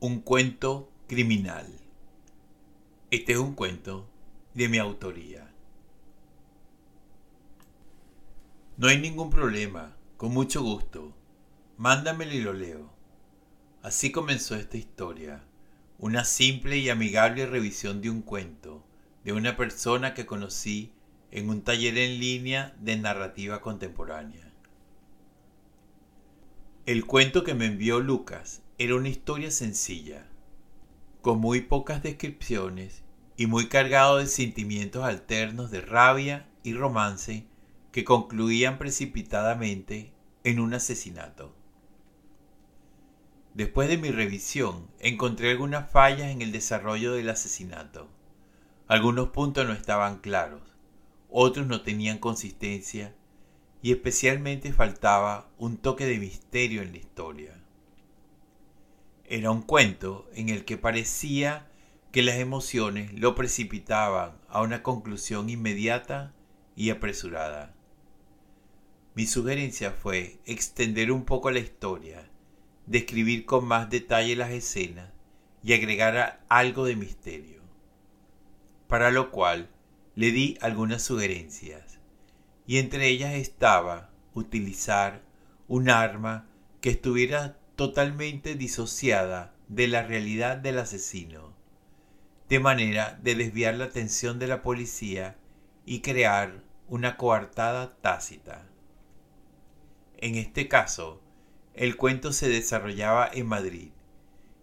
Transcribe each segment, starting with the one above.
Un cuento criminal. Este es un cuento de mi autoría. No hay ningún problema, con mucho gusto. Mándamelo y lo leo. Así comenzó esta historia, una simple y amigable revisión de un cuento de una persona que conocí en un taller en línea de narrativa contemporánea. El cuento que me envió Lucas era una historia sencilla, con muy pocas descripciones y muy cargado de sentimientos alternos de rabia y romance que concluían precipitadamente en un asesinato. Después de mi revisión, encontré algunas fallas en el desarrollo del asesinato. Algunos puntos no estaban claros, otros no tenían consistencia y especialmente faltaba un toque de misterio en la historia. Era un cuento en el que parecía que las emociones lo precipitaban a una conclusión inmediata y apresurada. Mi sugerencia fue extender un poco la historia, describir con más detalle las escenas y agregar algo de misterio, para lo cual le di algunas sugerencias y entre ellas estaba utilizar un arma que estuviera totalmente disociada de la realidad del asesino, de manera de desviar la atención de la policía y crear una coartada tácita. En este caso, el cuento se desarrollaba en Madrid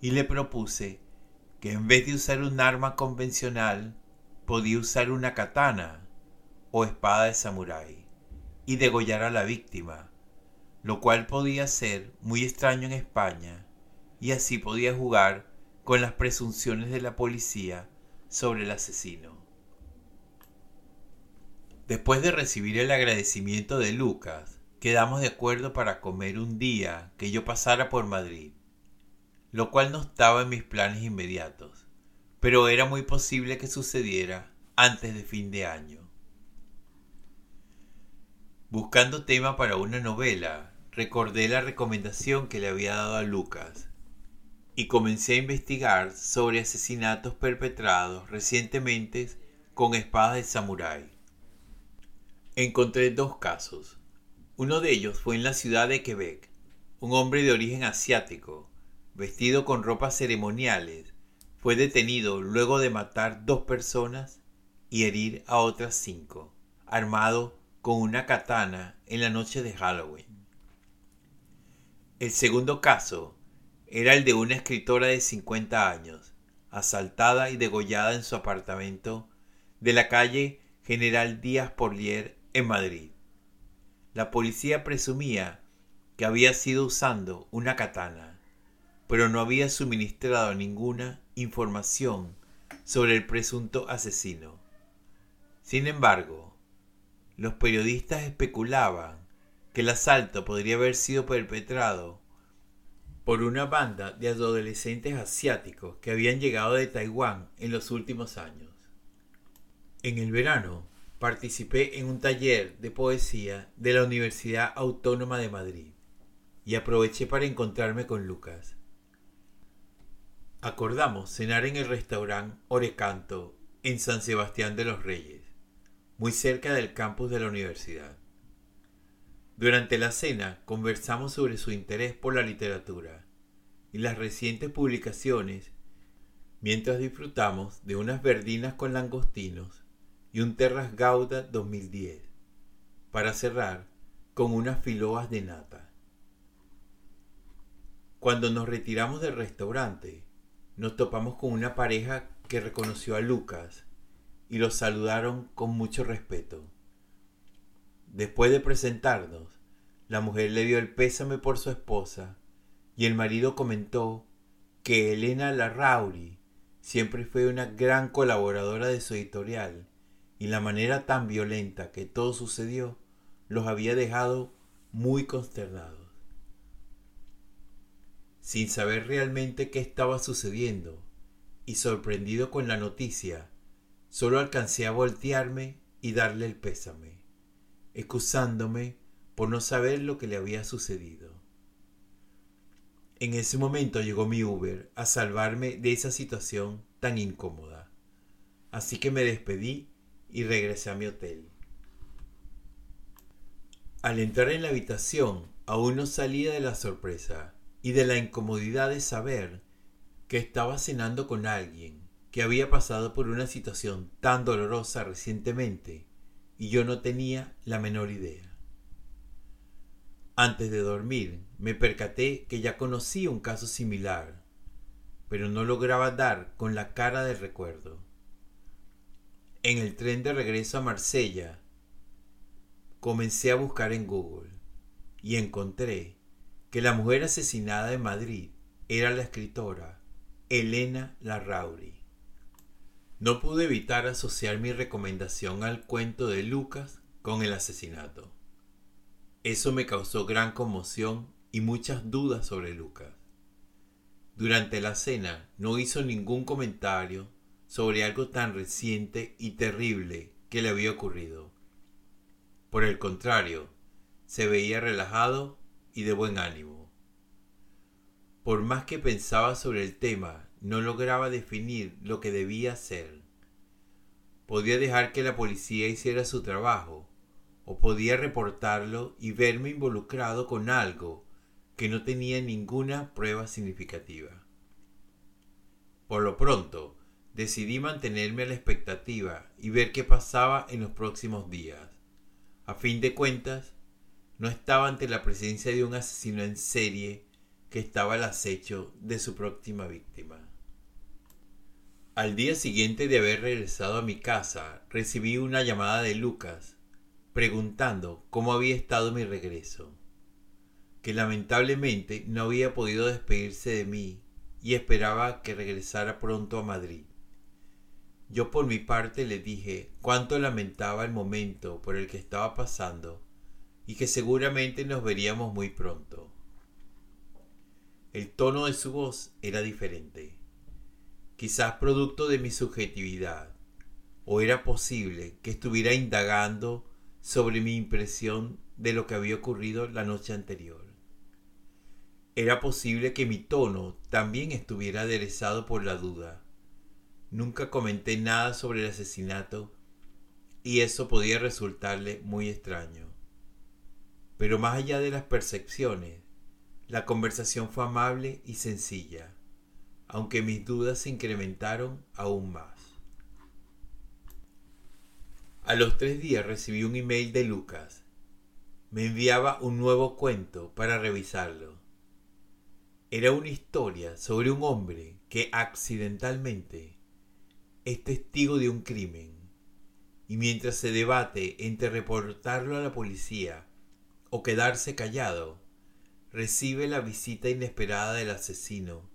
y le propuse que en vez de usar un arma convencional, podía usar una katana o espada de samurái y degollar a la víctima, lo cual podía ser muy extraño en España y así podía jugar con las presunciones de la policía sobre el asesino. Después de recibir el agradecimiento de Lucas, quedamos de acuerdo para comer un día que yo pasara por Madrid, lo cual no estaba en mis planes inmediatos, pero era muy posible que sucediera antes de fin de año. Buscando tema para una novela, recordé la recomendación que le había dado a Lucas y comencé a investigar sobre asesinatos perpetrados recientemente con espadas de samurái. Encontré dos casos. Uno de ellos fue en la ciudad de Quebec. Un hombre de origen asiático, vestido con ropas ceremoniales, fue detenido luego de matar dos personas y herir a otras cinco, armado con una katana en la noche de Halloween. El segundo caso era el de una escritora de 50 años, asaltada y degollada en su apartamento de la calle General Díaz Porlier en Madrid. La policía presumía que había sido usando una katana, pero no había suministrado ninguna información sobre el presunto asesino. Sin embargo, los periodistas especulaban que el asalto podría haber sido perpetrado por una banda de adolescentes asiáticos que habían llegado de Taiwán en los últimos años. En el verano participé en un taller de poesía de la Universidad Autónoma de Madrid y aproveché para encontrarme con Lucas. Acordamos cenar en el restaurante Orecanto en San Sebastián de los Reyes muy cerca del campus de la universidad. Durante la cena conversamos sobre su interés por la literatura y las recientes publicaciones mientras disfrutamos de unas verdinas con langostinos y un Terras Gauda 2010, para cerrar con unas filoas de nata. Cuando nos retiramos del restaurante, nos topamos con una pareja que reconoció a Lucas y los saludaron con mucho respeto. Después de presentarnos, la mujer le dio el pésame por su esposa y el marido comentó que Elena Larrauri siempre fue una gran colaboradora de su editorial y la manera tan violenta que todo sucedió los había dejado muy consternados. Sin saber realmente qué estaba sucediendo y sorprendido con la noticia, Solo alcancé a voltearme y darle el pésame, excusándome por no saber lo que le había sucedido. En ese momento llegó mi Uber a salvarme de esa situación tan incómoda. Así que me despedí y regresé a mi hotel. Al entrar en la habitación, aún no salía de la sorpresa y de la incomodidad de saber que estaba cenando con alguien que había pasado por una situación tan dolorosa recientemente y yo no tenía la menor idea. Antes de dormir me percaté que ya conocía un caso similar, pero no lograba dar con la cara del recuerdo. En el tren de regreso a Marsella, comencé a buscar en Google y encontré que la mujer asesinada en Madrid era la escritora Elena Larrauri. No pude evitar asociar mi recomendación al cuento de Lucas con el asesinato. Eso me causó gran conmoción y muchas dudas sobre Lucas. Durante la cena no hizo ningún comentario sobre algo tan reciente y terrible que le había ocurrido. Por el contrario, se veía relajado y de buen ánimo. Por más que pensaba sobre el tema, no lograba definir lo que debía hacer. Podía dejar que la policía hiciera su trabajo, o podía reportarlo y verme involucrado con algo que no tenía ninguna prueba significativa. Por lo pronto, decidí mantenerme a la expectativa y ver qué pasaba en los próximos días. A fin de cuentas, no estaba ante la presencia de un asesino en serie que estaba al acecho de su próxima víctima. Al día siguiente de haber regresado a mi casa, recibí una llamada de Lucas preguntando cómo había estado mi regreso, que lamentablemente no había podido despedirse de mí y esperaba que regresara pronto a Madrid. Yo por mi parte le dije cuánto lamentaba el momento por el que estaba pasando y que seguramente nos veríamos muy pronto. El tono de su voz era diferente, quizás producto de mi subjetividad, o era posible que estuviera indagando sobre mi impresión de lo que había ocurrido la noche anterior. Era posible que mi tono también estuviera aderezado por la duda. Nunca comenté nada sobre el asesinato y eso podía resultarle muy extraño. Pero más allá de las percepciones, la conversación fue amable y sencilla, aunque mis dudas se incrementaron aún más. A los tres días recibí un email de Lucas. Me enviaba un nuevo cuento para revisarlo. Era una historia sobre un hombre que accidentalmente es testigo de un crimen y mientras se debate entre reportarlo a la policía o quedarse callado, recibe la visita inesperada del asesino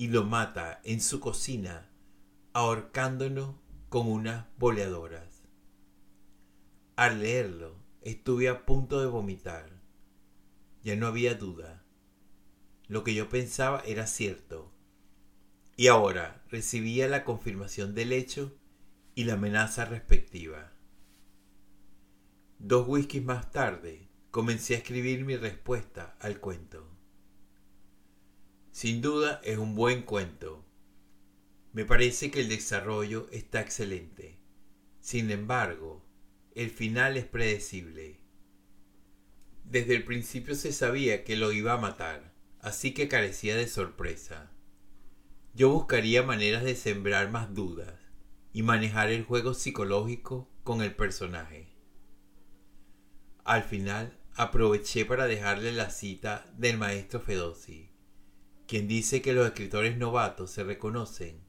y lo mata en su cocina ahorcándolo con unas boleadoras. Al leerlo, estuve a punto de vomitar. Ya no había duda. Lo que yo pensaba era cierto. Y ahora recibía la confirmación del hecho y la amenaza respectiva. Dos whiskies más tarde, comencé a escribir mi respuesta al cuento. Sin duda es un buen cuento. Me parece que el desarrollo está excelente. Sin embargo, el final es predecible. Desde el principio se sabía que lo iba a matar, así que carecía de sorpresa. Yo buscaría maneras de sembrar más dudas y manejar el juego psicológico con el personaje. Al final aproveché para dejarle la cita del maestro Fedossi, quien dice que los escritores novatos se reconocen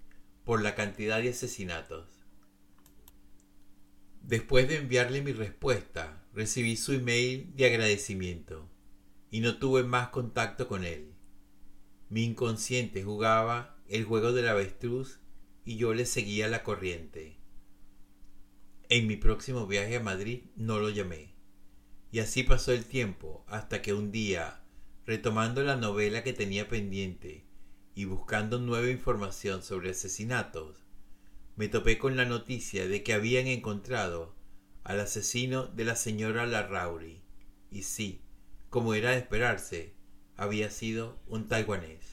por la cantidad de asesinatos Después de enviarle mi respuesta, recibí su email de agradecimiento y no tuve más contacto con él. Mi inconsciente jugaba el juego del avestruz y yo le seguía la corriente. En mi próximo viaje a Madrid no lo llamé. Y así pasó el tiempo hasta que un día, retomando la novela que tenía pendiente y buscando nueva información sobre asesinatos, me topé con la noticia de que habían encontrado al asesino de la señora Larrauri. Y sí, como era de esperarse, había sido un taiwanés.